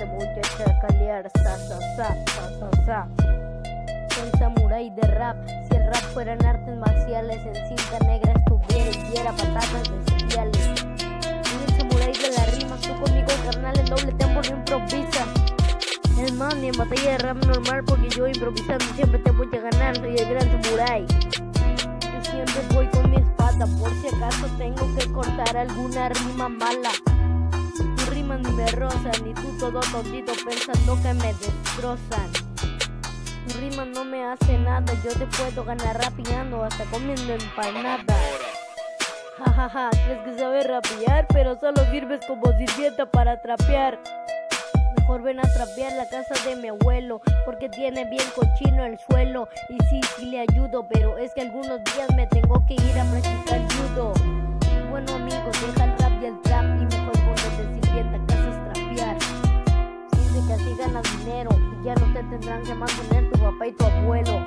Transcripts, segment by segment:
te voy a chacalear, sa, sa, sa, sa, sa. Soy samurái de rap, si el rap fueran artes marciales, en cinta negra estuviera y diera patatas bestiales. Soy el samurái de la rima, tú conmigo carnal en doble tempo no improvisa. Es más, ni en batalla de rap normal, porque yo improvisando siempre te voy a ganar, soy el gran samurái. Yo siempre voy con mi espada, por si acaso tengo que cortar alguna rima mala. Ni me rozan, ni tú todo tontito pensando que me destrozan. Tu rima no me hace nada, yo te puedo ganar rapeando hasta comiendo empanada. Jajaja, crees que sabes rapear, pero solo sirves como sirvienta para trapear. Mejor ven a trapear la casa de mi abuelo, porque tiene bien cochino el suelo. Y sí, sí le ayudo, pero es que algunos días me tengo que ir a practicar ya no te tendrán que mantener tu papá y tu abuelo.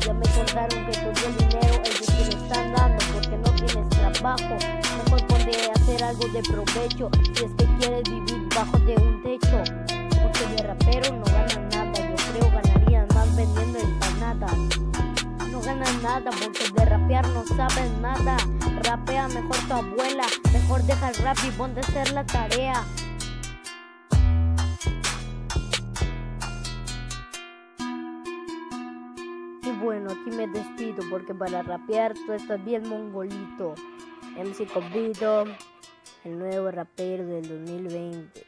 Ya me contaron que todo de provecho si es que quieres vivir bajo de un techo. Porque de rapero no ganan nada, yo creo ganarían más vendiendo empanadas. No ganan nada porque de rapear no saben nada. Rapea mejor tu abuela, mejor deja el rap y ponte a hacer la tarea. Y bueno, aquí me despido porque para rapear tú estás bien mongolito. MC Convito, el nuevo rapero del 2020.